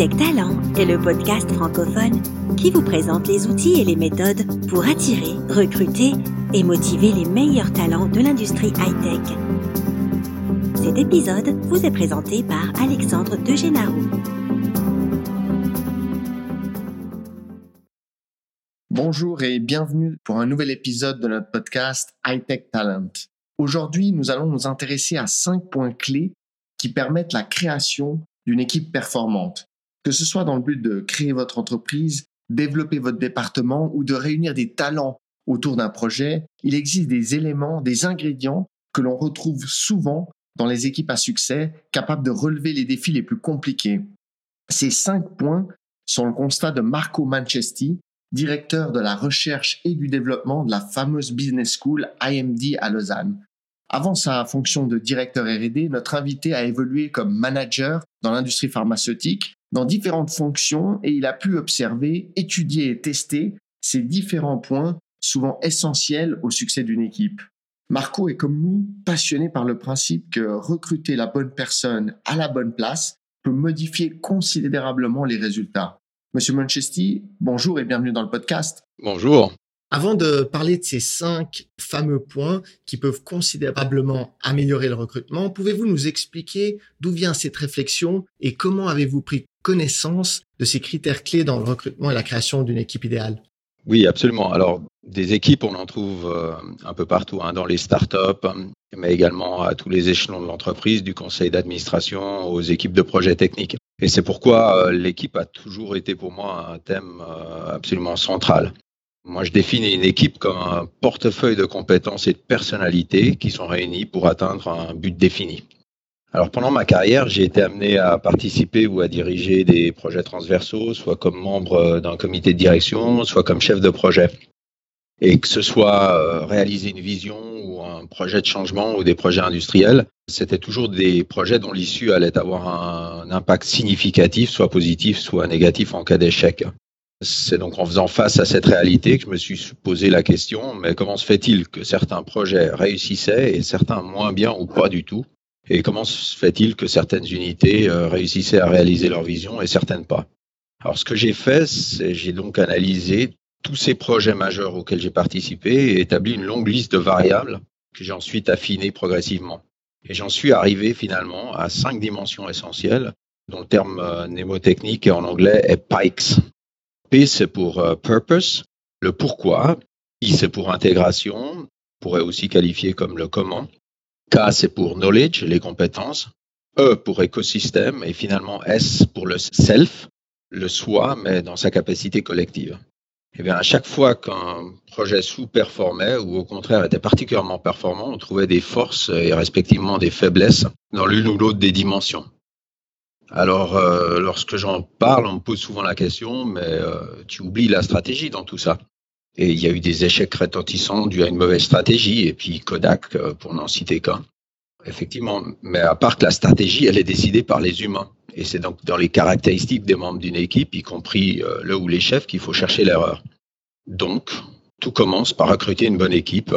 Hightech Talent est le podcast francophone qui vous présente les outils et les méthodes pour attirer, recruter et motiver les meilleurs talents de l'industrie high-tech. Cet épisode vous est présenté par Alexandre Degenaro. Bonjour et bienvenue pour un nouvel épisode de notre podcast Hightech Talent. Aujourd'hui, nous allons nous intéresser à cinq points clés qui permettent la création d'une équipe performante. Que ce soit dans le but de créer votre entreprise, développer votre département ou de réunir des talents autour d'un projet, il existe des éléments, des ingrédients que l'on retrouve souvent dans les équipes à succès capables de relever les défis les plus compliqués. Ces cinq points sont le constat de Marco Manchesti, directeur de la recherche et du développement de la fameuse business school IMD à Lausanne. Avant sa fonction de directeur R&D, notre invité a évolué comme manager dans l'industrie pharmaceutique, dans différentes fonctions, et il a pu observer, étudier et tester ces différents points souvent essentiels au succès d'une équipe. Marco est comme nous passionné par le principe que recruter la bonne personne à la bonne place peut modifier considérablement les résultats. Monsieur Manchesti, bonjour et bienvenue dans le podcast. Bonjour. Avant de parler de ces cinq fameux points qui peuvent considérablement améliorer le recrutement, pouvez-vous nous expliquer d'où vient cette réflexion et comment avez-vous pris connaissance de ces critères clés dans le recrutement et la création d'une équipe idéale? Oui, absolument. Alors, des équipes, on en trouve euh, un peu partout, hein, dans les startups, mais également à tous les échelons de l'entreprise, du conseil d'administration aux équipes de projets techniques. Et c'est pourquoi euh, l'équipe a toujours été pour moi un thème euh, absolument central. Moi, je définis une équipe comme un portefeuille de compétences et de personnalités qui sont réunis pour atteindre un but défini. Alors, pendant ma carrière, j'ai été amené à participer ou à diriger des projets transversaux, soit comme membre d'un comité de direction, soit comme chef de projet. Et que ce soit euh, réaliser une vision ou un projet de changement ou des projets industriels, c'était toujours des projets dont l'issue allait avoir un impact significatif, soit positif, soit négatif en cas d'échec. C'est donc en faisant face à cette réalité que je me suis posé la question, mais comment se fait-il que certains projets réussissaient et certains moins bien ou pas du tout? Et comment se fait-il que certaines unités euh, réussissaient à réaliser leur vision et certaines pas? Alors ce que j'ai fait, c'est j'ai donc analysé tous ces projets majeurs auxquels j'ai participé et établi une longue liste de variables que j'ai ensuite affinées progressivement. Et j'en suis arrivé finalement à cinq dimensions essentielles dont le terme euh, mnémotechnique en anglais est PIKES. P, c'est pour euh, purpose, le pourquoi. I, c'est pour intégration, on pourrait aussi qualifier comme le comment. K, c'est pour knowledge, les compétences. E pour écosystème et finalement S pour le self, le soi, mais dans sa capacité collective. Eh bien, à chaque fois qu'un projet sous-performait ou au contraire était particulièrement performant, on trouvait des forces et respectivement des faiblesses dans l'une ou l'autre des dimensions. Alors, euh, lorsque j'en parle, on me pose souvent la question, mais euh, tu oublies la stratégie dans tout ça. Et il y a eu des échecs retentissants dus à une mauvaise stratégie, et puis Kodak, euh, pour n'en citer qu'un. Effectivement, mais à part que la stratégie, elle est décidée par les humains. Et c'est donc dans les caractéristiques des membres d'une équipe, y compris le ou les chefs, qu'il faut chercher l'erreur. Donc, tout commence par recruter une bonne équipe,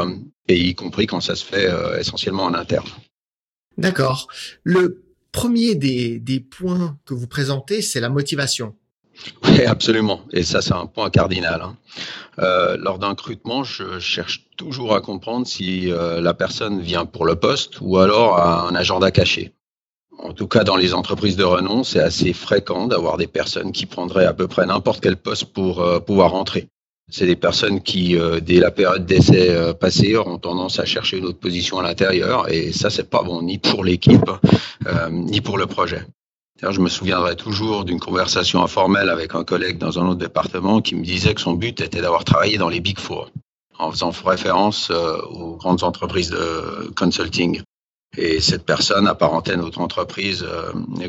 et y compris quand ça se fait essentiellement en interne. D'accord. Le premier des, des points que vous présentez, c'est la motivation. Oui, absolument. Et ça, c'est un point cardinal. Hein. Euh, lors d'un recrutement, je cherche toujours à comprendre si euh, la personne vient pour le poste ou alors a un agenda caché. En tout cas, dans les entreprises de renom, c'est assez fréquent d'avoir des personnes qui prendraient à peu près n'importe quel poste pour euh, pouvoir rentrer. C'est des personnes qui, euh, dès la période d'essai euh, passée, ont tendance à chercher une autre position à l'intérieur, et ça, c'est pas bon ni pour l'équipe euh, ni pour le projet. Je me souviendrai toujours d'une conversation informelle avec un collègue dans un autre département qui me disait que son but était d'avoir travaillé dans les Big Four, en faisant référence aux grandes entreprises de consulting. Et cette personne apparentait notre entreprise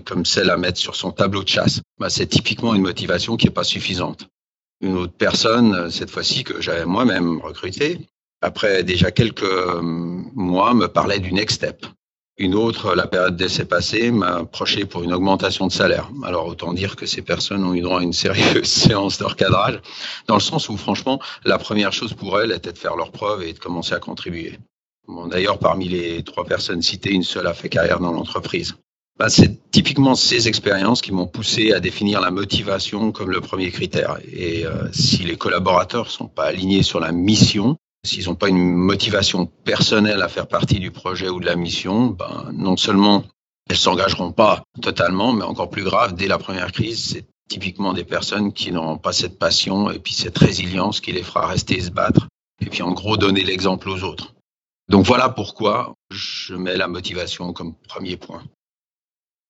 comme celle à mettre sur son tableau de chasse. Bah, c'est typiquement une motivation qui n'est pas suffisante une autre personne, cette fois-ci que j'avais moi-même recruté, après déjà quelques euh, mois, me parlait du next step. Une autre, la période d'essai passée, m'a approché pour une augmentation de salaire. Alors autant dire que ces personnes ont eu droit à une sérieuse séance de recadrage, dans le sens où franchement, la première chose pour elles était de faire leur preuve et de commencer à contribuer. D'ailleurs, parmi les trois personnes citées, une seule a fait carrière dans l'entreprise. Bah, c'est typiquement ces expériences qui m'ont poussé à définir la motivation comme le premier critère. Et euh, si les collaborateurs sont pas alignés sur la mission, s'ils n'ont pas une motivation personnelle à faire partie du projet ou de la mission, ben, non seulement elles s'engageront pas totalement, mais encore plus grave, dès la première crise, c'est typiquement des personnes qui n'auront pas cette passion et puis cette résilience qui les fera rester et se battre. Et puis en gros, donner l'exemple aux autres. Donc voilà pourquoi je mets la motivation comme premier point.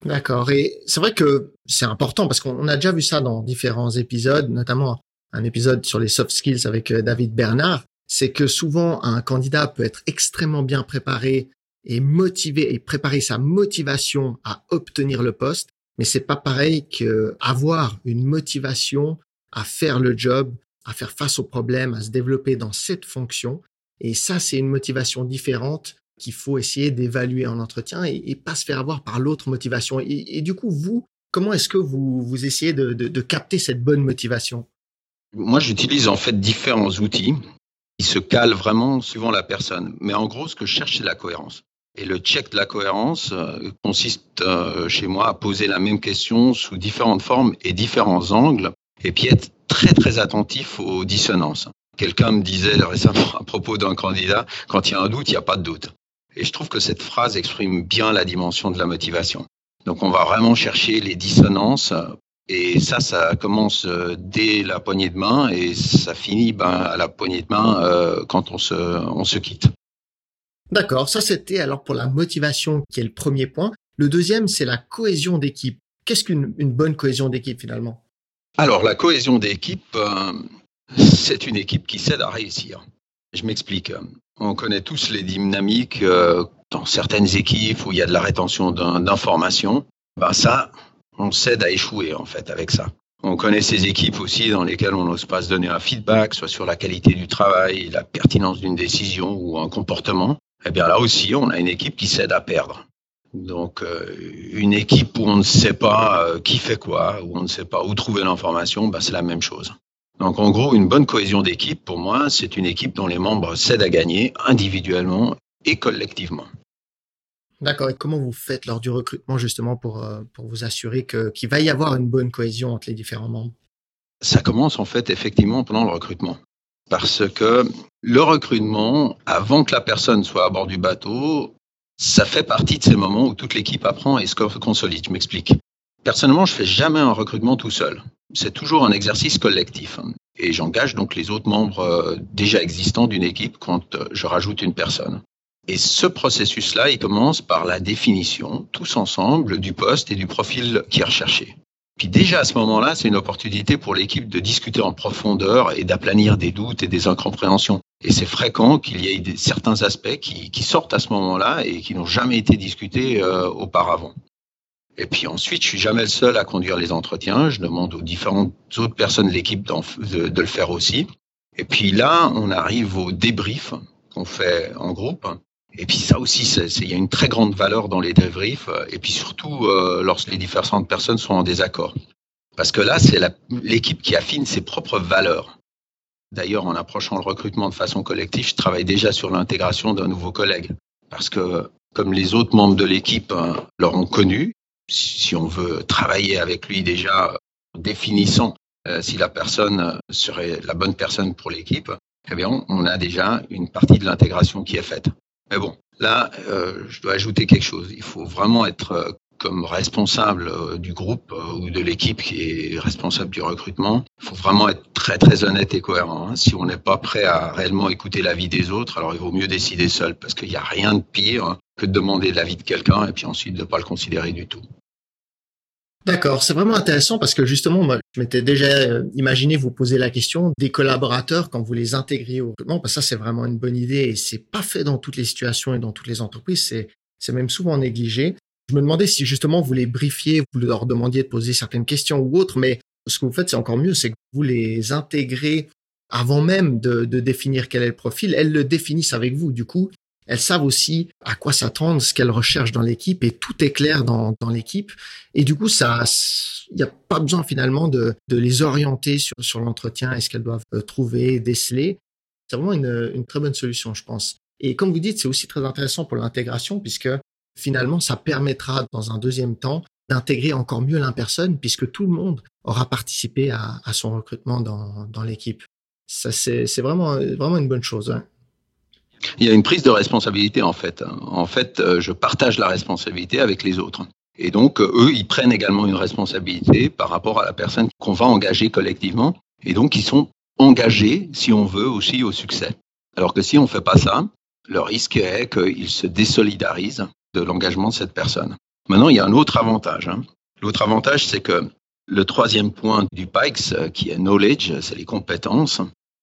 D'accord. Et c'est vrai que c'est important parce qu'on a déjà vu ça dans différents épisodes, notamment un épisode sur les soft skills avec euh, David Bernard. C'est que souvent un candidat peut être extrêmement bien préparé et motivé et préparer sa motivation à obtenir le poste, mais c'est pas pareil qu'avoir une motivation à faire le job, à faire face aux problèmes, à se développer dans cette fonction. Et ça, c'est une motivation différente qu'il faut essayer d'évaluer en entretien et, pas se faire avoir par l'autre motivation. Et, du coup, vous, comment est-ce que vous, vous essayez de, de, capter cette bonne motivation? Moi, j'utilise en fait différents outils qui se calent vraiment suivant la personne. Mais en gros, ce que je cherche, c'est la cohérence. Et le check de la cohérence euh, consiste euh, chez moi à poser la même question sous différentes formes et différents angles, et puis être très très attentif aux dissonances. Quelqu'un me disait récemment à propos d'un candidat, quand il y a un doute, il n'y a pas de doute. Et je trouve que cette phrase exprime bien la dimension de la motivation. Donc on va vraiment chercher les dissonances et ça, ça commence euh, dès la poignée de main et ça finit ben, à la poignée de main euh, quand on se, on se quitte. D'accord, ça c'était alors pour la motivation qui est le premier point. Le deuxième, c'est la cohésion d'équipe. Qu'est-ce qu'une bonne cohésion d'équipe finalement? Alors la cohésion d'équipe, euh, c'est une équipe qui s'aide à réussir. Je m'explique. On connaît tous les dynamiques euh, dans certaines équipes où il y a de la rétention d'informations. Ben ça, on s'aide à échouer en fait avec ça. On connaît ces équipes aussi dans lesquelles on n'ose pas se donner un feedback, soit sur la qualité du travail, la pertinence d'une décision ou un comportement. Eh bien là aussi, on a une équipe qui s'aide à perdre. Donc euh, une équipe où on ne sait pas euh, qui fait quoi, où on ne sait pas où trouver l'information, ben, c'est la même chose. Donc en gros, une bonne cohésion d'équipe, pour moi, c'est une équipe dont les membres s'aident à gagner individuellement et collectivement. D'accord. Et comment vous faites lors du recrutement justement pour, euh, pour vous assurer qu'il va y avoir une bonne cohésion entre les différents membres? Ça commence en fait effectivement pendant le recrutement. Parce que le recrutement, avant que la personne soit à bord du bateau, ça fait partie de ces moments où toute l'équipe apprend et se consolide. Je m'explique. Personnellement, je fais jamais un recrutement tout seul. C'est toujours un exercice collectif. Et j'engage donc les autres membres euh, déjà existants d'une équipe quand euh, je rajoute une personne. Et ce processus-là, il commence par la définition, tous ensemble, du poste et du profil qui est recherché. Puis déjà à ce moment-là, c'est une opportunité pour l'équipe de discuter en profondeur et d'aplanir des doutes et des incompréhensions. Et c'est fréquent qu'il y ait certains aspects qui, qui, sortent à ce moment-là et qui n'ont jamais été discutés euh, auparavant. Et puis ensuite, je suis jamais le seul à conduire les entretiens. Je demande aux différentes autres personnes de l'équipe de, le faire aussi. Et puis là, on arrive au débrief qu'on fait en groupe. Et puis ça aussi, il y a une très grande valeur dans les débriefs. Et puis surtout, euh, lorsque les différentes personnes sont en désaccord. Parce que là, c'est l'équipe qui affine ses propres valeurs. D'ailleurs, en approchant le recrutement de façon collective, je travaille déjà sur l'intégration d'un nouveau collègue. Parce que comme les autres membres de l'équipe euh, l'auront connu, si on veut travailler avec lui déjà en définissant euh, si la personne serait la bonne personne pour l'équipe, eh bien, on a déjà une partie de l'intégration qui est faite. Mais bon, là, euh, je dois ajouter quelque chose. Il faut vraiment être euh, comme responsable du groupe ou de l'équipe qui est responsable du recrutement. Il faut vraiment être très très honnête et cohérent. Hein. Si on n'est pas prêt à réellement écouter l'avis des autres, alors il vaut mieux décider seul parce qu'il n'y a rien de pire que de demander l'avis de quelqu'un et puis ensuite de ne pas le considérer du tout. D'accord, c'est vraiment intéressant parce que justement, moi, je m'étais déjà euh, imaginé vous poser la question des collaborateurs quand vous les intégrez au recrutement, parce que ça, c'est vraiment une bonne idée et c'est pas fait dans toutes les situations et dans toutes les entreprises, c'est même souvent négligé. Je me demandais si justement vous les briefiez, vous leur demandiez de poser certaines questions ou autres, mais ce que vous faites, c'est encore mieux, c'est que vous les intégrez avant même de, de définir quel est le profil, elles le définissent avec vous. Du coup, elles savent aussi à quoi s'attendre, ce qu'elles recherchent dans l'équipe et tout est clair dans, dans l'équipe. Et du coup, ça, il n'y a pas besoin finalement de, de les orienter sur, sur l'entretien et ce qu'elles doivent euh, trouver, déceler. C'est vraiment une, une très bonne solution, je pense. Et comme vous dites, c'est aussi très intéressant pour l'intégration puisque finalement, ça permettra dans un deuxième temps d'intégrer encore mieux la personne puisque tout le monde aura participé à, son recrutement dans, l'équipe. Ça, c'est vraiment, vraiment une bonne chose. Hein. Il y a une prise de responsabilité en fait. En fait, euh, je partage la responsabilité avec les autres. Et donc, euh, eux, ils prennent également une responsabilité par rapport à la personne qu'on va engager collectivement. Et donc, ils sont engagés, si on veut, aussi au succès. Alors que si on ne fait pas ça, le risque est qu'ils se désolidarisent de l'engagement de cette personne. Maintenant, il y a un autre avantage. Hein. L'autre avantage, c'est que le troisième point du PIKES, euh, qui est knowledge, c'est les compétences.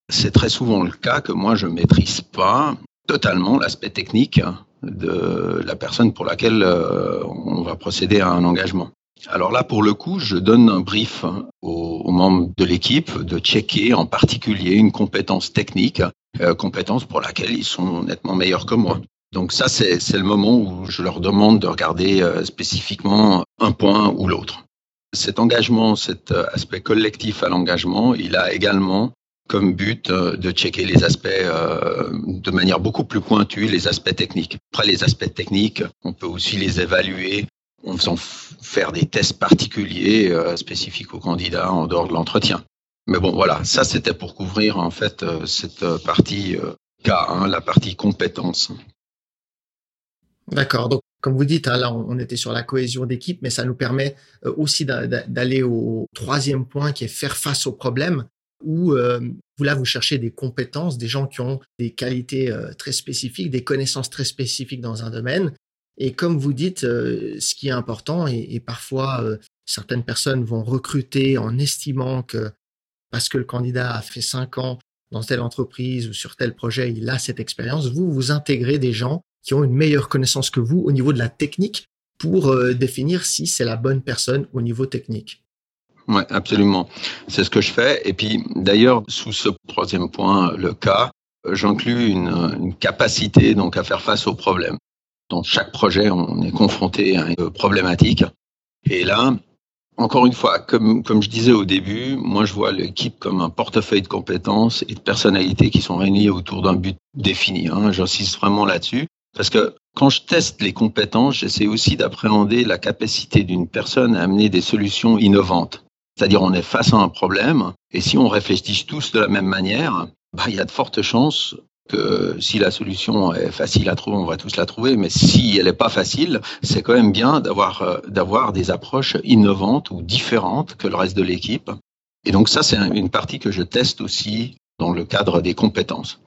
C'est très souvent le cas que moi, je maîtrise pas totalement l'aspect technique de la personne pour laquelle euh, on va procéder à un engagement. Alors là, pour le coup, je donne un brief aux, membres de l'équipe de checker en particulier une compétence technique, euh, compétence pour laquelle ils sont nettement meilleurs que moi. Donc ça, c'est le moment où je leur demande de regarder euh, spécifiquement un point ou l'autre. Cet engagement, cet euh, aspect collectif à l'engagement, il a également comme but euh, de checker les aspects euh, de manière beaucoup plus pointue, les aspects techniques. Après, les aspects techniques, on peut aussi les évaluer en faisant faire des tests particuliers euh, spécifiques aux candidats en dehors de l'entretien. Mais bon, voilà, ça c'était pour couvrir en fait cette partie K1, la partie compétence. D'accord. Donc, comme vous dites, hein, là, on était sur la cohésion d'équipe, mais ça nous permet aussi d'aller au troisième point qui est faire face aux problèmes où euh, vous là vous cherchez des compétences, des gens qui ont des qualités euh, très spécifiques, des connaissances très spécifiques dans un domaine. Et comme vous dites, euh, ce qui est important, et, parfois certaines personnes vont recruter en estimant que parce que le candidat a fait cinq ans dans telle entreprise ou sur tel projet, il a cette expérience, vous vous intégrez des gens qui ont une meilleure connaissance que vous au niveau de la technique pour définir si c'est la bonne personne au niveau technique. Oui, absolument. C'est ce que je fais. Et puis, d'ailleurs, sous ce troisième point, le cas, j'inclus une, une, capacité donc à faire face aux problèmes. Dans chaque projet, on est confronté à une problématique. Et là, encore une fois, comme, comme je disais au début, moi je vois l'équipe comme un portefeuille de compétences et de personnalités qui sont réunies autour d'un but défini. Hein. J'insiste vraiment là-dessus. Parce que quand je teste les compétences, j'essaie aussi d'appréhender la capacité d'une personne à amener des solutions innovantes. C'est-à-dire on est face à un problème et si on réfléchit tous de la même manière, bah, il y a de fortes chances que si la solution est facile à trouver, on va tous la trouver, mais si elle n'est pas facile, c'est quand même bien d'avoir euh, d'avoir des approches innovantes ou différentes que le reste de l'équipe. Et donc ça, c'est une partie que je teste aussi dans le cadre des compétences.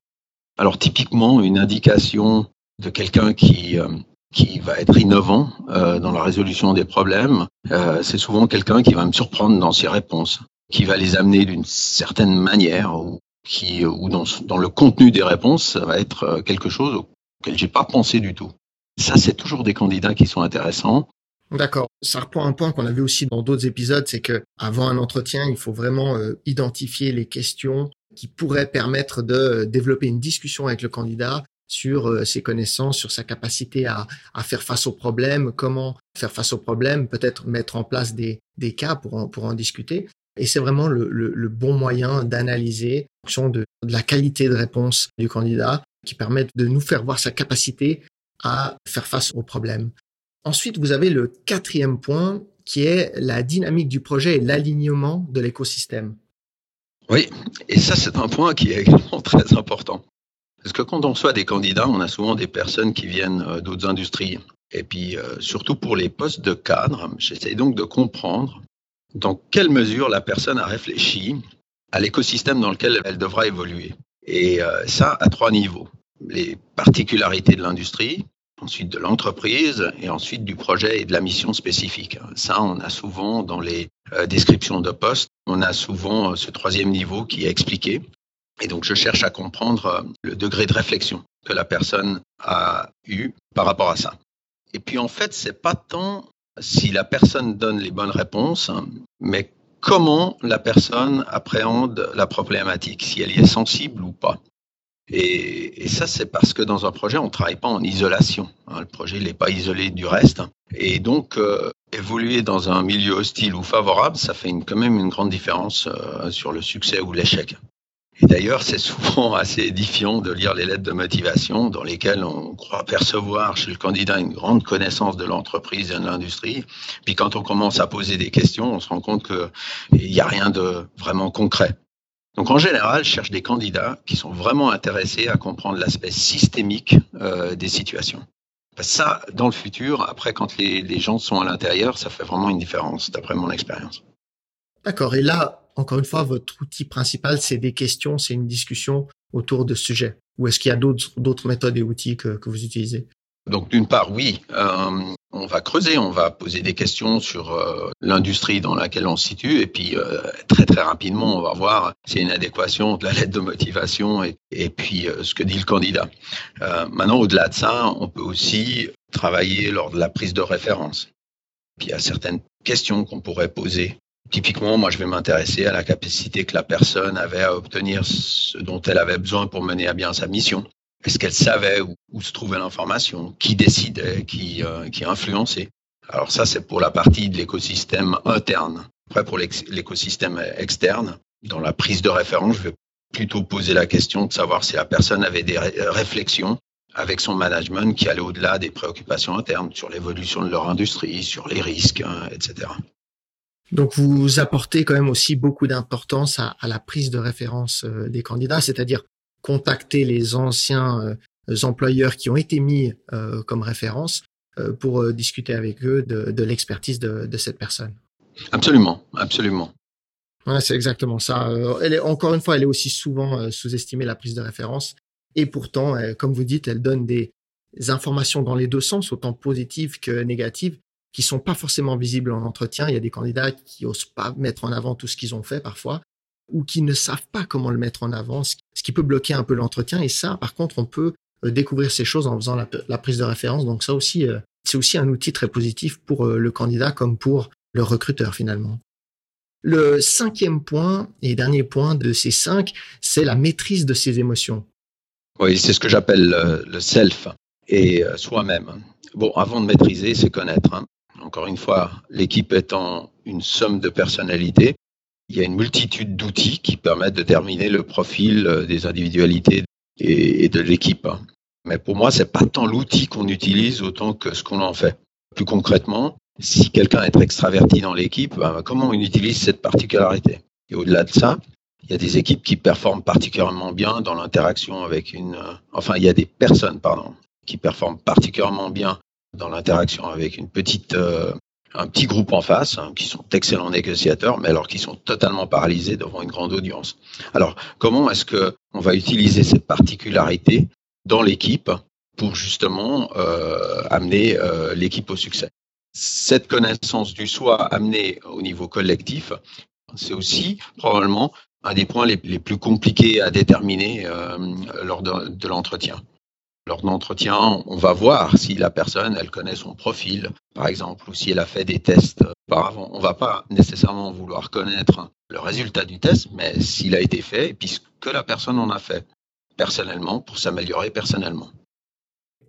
Alors typiquement, une indication de quelqu'un qui euh, qui va être innovant euh, dans la résolution des problèmes, euh, c'est souvent quelqu'un qui va me surprendre dans ses réponses, qui va les amener d'une certaine manière ou qui ou dans, dans le contenu des réponses, ça va être euh, quelque chose auquel j'ai pas pensé du tout. Ça, c'est toujours des candidats qui sont intéressants. D'accord. Ça reprend un point qu'on a vu aussi dans d'autres épisodes, c'est que avant un entretien, il faut vraiment euh, identifier les questions qui pourraient permettre de développer une discussion avec le candidat sur euh, ses connaissances, sur sa capacité à, faire face aux problèmes, comment faire face aux problèmes, peut-être mettre en place des, cas pour en, pour en discuter. Et c'est vraiment le, bon moyen d'analyser en fonction de, la qualité de réponse du candidat qui permet de nous faire voir sa capacité à faire face aux problèmes. Ensuite, vous avez le quatrième point qui est la dynamique du projet et l'alignement de l'écosystème. Oui, et ça c'est un point qui est également très important. Parce que quand on reçoit des candidats, on a souvent des personnes qui viennent euh, d'autres industries. Et puis, euh, surtout pour les postes de cadre, j'essaie donc de comprendre dans quelle mesure la personne a réfléchi à l'écosystème dans lequel elle devra évoluer. Et euh, ça, à trois niveaux. Les particularités de l'industrie, ensuite de l'entreprise et ensuite du projet et de la mission spécifique. Ça, on a souvent dans les descriptions de postes, on a souvent ce troisième niveau qui est expliqué. Et donc, je cherche à comprendre euh, le degré de réflexion que la personne a eu par rapport à ça. Et puis, en fait, c'est pas tant si la personne donne les bonnes réponses, mais comment la personne appréhende la problématique, si elle y est sensible ou pas. Et, ça, c'est parce que dans un projet, on ne travaille pas en isolation. Hein. le projet n'est pas isolé du reste. Et donc, euh, évoluer dans un milieu hostile ou favorable, ça fait quand même une grande différence euh, sur le succès ou l'échec. Et d'ailleurs, c'est souvent assez édifiant de lire les lettres de motivation dans lesquelles on croit percevoir chez le candidat une grande connaissance de l'entreprise et de l'industrie. Puis quand on commence à poser des questions, on se rend compte qu'il n'y a rien de vraiment concret. Donc en général, je cherche des candidats qui sont vraiment intéressés à comprendre l'aspect systémique euh, des situations. Ça, dans le futur, après, quand les, les gens sont à l'intérieur, ça fait vraiment une différence, d'après mon expérience. D'accord. Et là, encore une fois, votre outil principal, c'est des questions, c'est une discussion autour de sujets. Ou est-ce qu'il y a d'autres méthodes et outils que, vous utilisez? Donc d'une part, oui, euh, on va creuser, on va poser des questions sur euh, l'industrie dans laquelle on se situe, et puis euh, très très rapidement, on va voir s'il y a une adéquation de la lettre de motivation et, puis ce que dit le candidat. Maintenant, au-delà de ça, on peut aussi travailler lors de la prise de référence. Il y a certaines questions qu'on pourrait poser Typiquement, moi, je vais m'intéresser à la capacité que la personne avait à obtenir ce dont elle avait besoin pour mener à bien sa mission. Est-ce qu'elle savait où, se trouvait l'information, qui décidait, qui, euh, influençait? Alors ça, c'est pour la partie de l'écosystème interne. Après, pour l'écosystème externe, dans la prise de référence, je vais plutôt poser la question de savoir si la personne avait des réflexions avec son management qui allaient au-delà des préoccupations internes sur l'évolution de leur industrie, sur les risques, hein, etc. Donc vous apportez quand même aussi beaucoup d'importance à, la prise de référence euh, des candidats, c'est-à-dire contacter les anciens euh, employeurs qui ont été mis euh, comme référence pour discuter avec eux de, l'expertise de, cette personne. Absolument, absolument. Ouais, c'est exactement ça. Elle est, encore une fois, elle est aussi souvent sous-estimée la prise de référence, et pourtant, comme vous dites, elle donne des informations dans les deux sens, autant positives que négatives, qui sont pas forcément visibles en entretien. Il y a des candidats qui osent pas mettre en avant tout ce qu'ils ont fait parfois ou qui ne savent pas comment le mettre en avant, ce qui peut bloquer un peu l'entretien. Et ça, par contre, on peut euh, découvrir ces choses en faisant la, prise de référence. Donc ça aussi, euh, c'est aussi un outil très positif pour euh, le candidat comme pour le recruteur finalement. Le cinquième point et dernier point de ces cinq, c'est la maîtrise de ses émotions. Oui, c'est ce que j'appelle le self et soi-même. Bon, avant de maîtriser, c'est connaître. Hein. Encore une fois, l'équipe étant une somme de personnalités, il y a une multitude d'outils qui permettent de déterminer le profil euh, des individualités et de l'équipe. Mais pour moi, c'est pas tant l'outil qu'on utilise autant que ce qu'on en fait. Plus concrètement, si quelqu'un est extraverti dans l'équipe, ben, comment on utilise cette particularité? Et au-delà de ça, il y a des équipes qui performent particulièrement bien dans l'interaction avec une. Euh, enfin, il y a des personnes, pardon, qui performent particulièrement bien dans l'interaction avec une petite, euh, un petit groupe en face, hein, qui sont d'excellents négociateurs, mais alors qui sont totalement paralysés devant une grande audience. Alors, comment est-ce que on va utiliser cette particularité dans l'équipe pour justement euh, amener euh, l'équipe au succès? Cette connaissance du soi amenée au niveau collectif, c'est aussi probablement un des points les, plus compliqués à déterminer lors de l'entretien lors d'entretien, on va voir si la personne, elle connaît son profil, par exemple, ou si elle a fait des tests auparavant. On va pas nécessairement vouloir connaître le résultat du test, mais s'il a été fait et puis que la personne en a fait personnellement pour s'améliorer personnellement.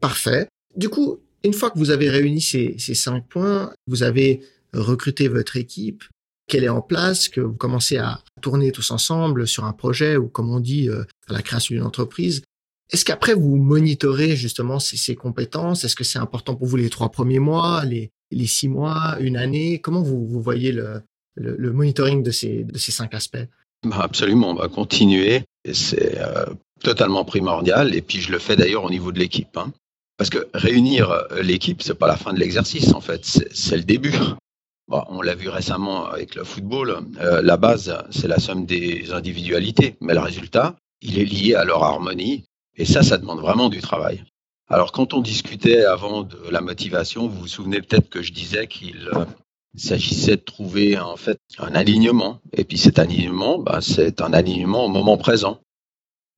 Parfait. Du coup, une fois que vous avez réuni ces, ces cinq points, vous avez recruté votre équipe, qu'elle est en place, que vous commencez à tourner tous ensemble sur un projet ou, comme on dit, euh, à la création d'une entreprise, est-ce qu'après vous monitorez justement ces, compétences? Est-ce que c'est important pour vous les trois premiers mois, les, six mois, une année? Comment vous, voyez le, monitoring de ces, cinq aspects? Bah Absolument, on va continuer. C'est euh, totalement primordial. Et puis je le fais d'ailleurs au niveau de l'équipe. Hein. Parce que réunir euh, l'équipe, c'est pas la fin de l'exercice en fait, c'est le début. On l'a vu récemment avec le football. Euh, la base, c'est la somme des individualités, mais le résultat, il est lié à leur harmonie et ça, ça demande vraiment du travail. Alors, quand on discutait avant de la motivation, vous vous souvenez peut-être que je disais qu'il euh, s'agissait de trouver en fait un alignement. Et puis cet alignement, bah, c'est un alignement au moment présent.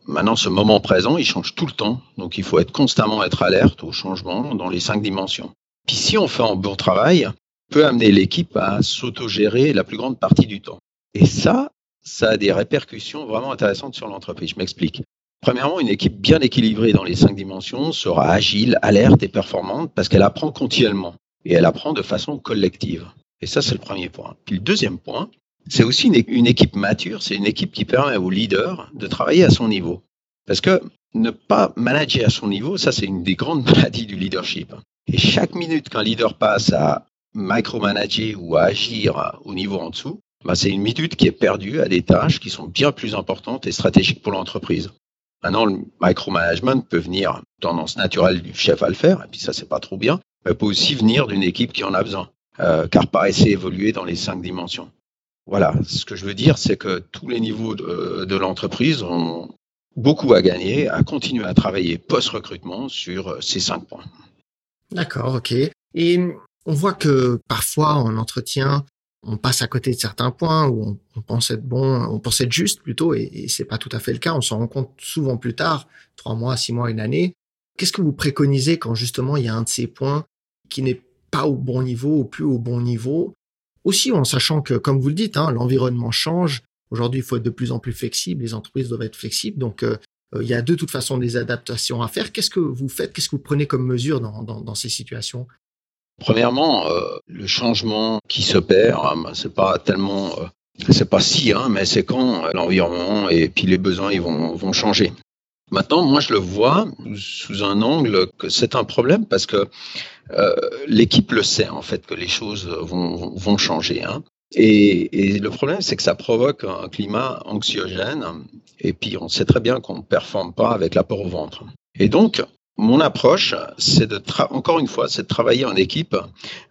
Maintenant, ce moment présent, il change tout le temps. Donc, il faut être constamment être alerte aux changements dans les cinq dimensions. Puis, si on fait un bon travail, peut amener l'équipe à s'autogérer la plus grande partie du temps. Et ça, ça a des répercussions vraiment intéressantes sur l'entreprise. Je m'explique. Premièrement, une équipe bien équilibrée dans les cinq dimensions sera agile, alerte et performante parce qu'elle apprend continuellement et elle apprend de façon collective. Et ça, c'est le premier point. Puis le deuxième point, c'est aussi une, équipe mature, c'est une équipe qui permet au leader de travailler à son niveau. Parce que ne pas manager à son niveau, ça c'est une des grandes maladies du leadership. Et chaque minute qu'un leader passe à micromanager ou à agir au niveau en dessous, bah, c'est une minute qui est perdue à des tâches qui sont bien plus importantes et stratégiques pour l'entreprise. Maintenant, le micromanagement peut venir tendance naturelle du chef à le faire, et puis ça c'est pas trop bien, mais peut aussi venir d'une équipe qui en a besoin, euh, car paraissait évoluer dans les cinq dimensions. Voilà, ce que je veux dire, c'est que tous les niveaux de, l'entreprise ont beaucoup à gagner, à continuer à travailler post-recrutement sur ces cinq points. D'accord, ok. Et on voit que parfois en entretien, on passe à côté de certains points où on, pense être bon, on pense être juste plutôt, et, c'est pas tout à fait le cas. On s'en rend compte souvent plus tard, trois mois, six mois, une année. Qu'est-ce que vous préconisez quand justement il y a un de ces points qui n'est pas au bon niveau, ou plus au bon niveau, aussi en sachant que, comme vous le dites, hein, l'environnement change. Aujourd'hui, il faut être de plus en plus flexible. Les entreprises doivent être flexibles. Donc, euh, euh, il y a de toute façon des adaptations à faire. Qu'est-ce que vous faites? Qu'est-ce que vous prenez comme mesure dans, ces situations? Premièrement, euh, le changement qui s'opère, hein, ben, c'est pas tellement, c'est pas si, hein, mais c'est quand l'environnement et puis les besoins ils vont, vont changer. Maintenant, moi, je le vois sous un angle que c'est un problème parce que euh, l'équipe le sait en fait que les choses vont, vont changer. Hein. Et, et, le problème, c'est que ça provoque un climat anxiogène. Et puis, on sait très bien qu'on ne performe pas avec la peur au ventre. Et donc, mon approche, c'est de encore une fois, c'est de travailler en équipe,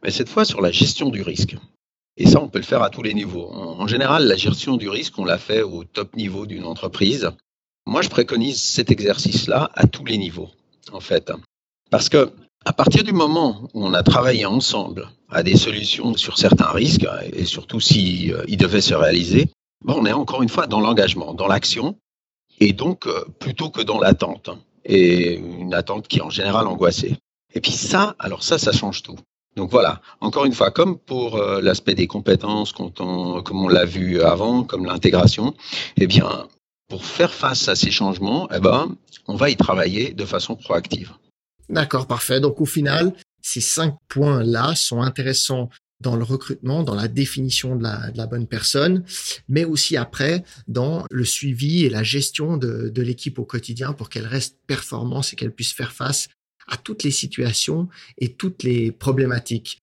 mais cette fois sur la gestion du risque. Et ça, on peut le faire à tous les niveaux. En, général, la gestion du risque, on l'a fait au top niveau d'une entreprise. Moi, je préconise cet exercice-là à tous les niveaux, en fait. Parce que à partir du moment où on a travaillé ensemble à des solutions sur certains risques, et surtout s'ils euh, devaient se réaliser, on est encore une fois dans l'engagement, dans l'action, et donc euh, plutôt que dans l'attente, et une attente qui est en général angoissée. Et puis ça, alors ça, ça change tout. Donc voilà, encore une fois, comme pour euh, l'aspect des compétences, comme on l'a vu avant, comme l'intégration, eh bien, pour faire face à ces changements, eh ben, on va y travailler de façon proactive. D'accord, parfait. Donc au final, ces cinq points-là sont intéressants dans le recrutement, dans la définition de la, bonne personne, mais aussi après dans le suivi et la gestion de, l'équipe au quotidien pour qu'elle reste performante et qu'elle puisse faire face à toutes les situations et toutes les problématiques.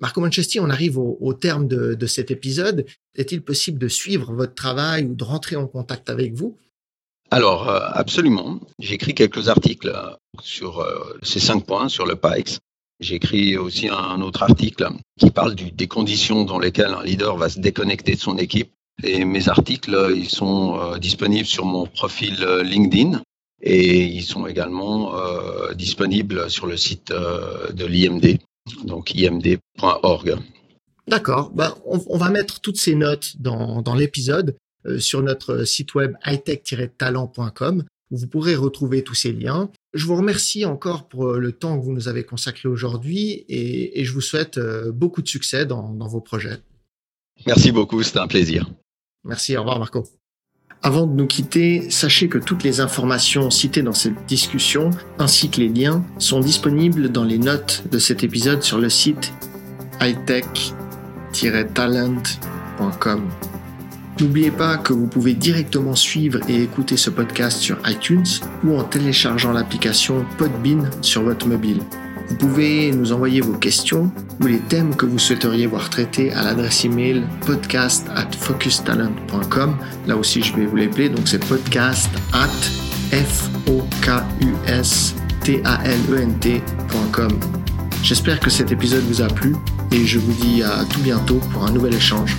Marco Manchester, on arrive au, terme de, cet épisode. Est-il possible de suivre votre travail ou de rentrer en contact avec vous? Alors, euh, absolument. J'ai écrit quelques articles sur euh, ces cinq points, sur le PAEX. J'ai écrit aussi un autre article qui parle des conditions dans lesquelles un leader va se déconnecter de son équipe. Et mes articles, ils sont disponibles sur mon profil LinkedIn et ils sont également disponibles sur le site de l'IMD donc imd.org. D'accord. Ben, on, va mettre toutes ces notes dans, dans l'épisode euh, sur notre site web hightech-talent.com où vous pourrez retrouver tous ces liens. Je vous remercie encore pour euh, le temps que vous nous avez consacré aujourd'hui et, et, je vous souhaite euh, beaucoup de succès dans, dans vos projets. Merci beaucoup, c'était un plaisir. Merci, au revoir Marco. Avant de nous quitter, sachez que toutes les informations citées dans cette discussion, ainsi que les liens, sont disponibles dans les notes de cet épisode sur le site hightech-talent.com. N'oubliez pas que vous pouvez directement suivre et écouter ce podcast sur iTunes ou en téléchargeant l'application Podbean sur votre mobile. Vous pouvez nous envoyer vos questions ou les thèmes que vous souhaiteriez voir traités à l'adresse email podcast at focustalent.com. Là aussi, je vais vous l'appeler. Donc, c'est podcast at f o k u s t a l e n. J'espère que cet épisode vous a plu et je vous dis à tout bientôt pour un nouvel échange.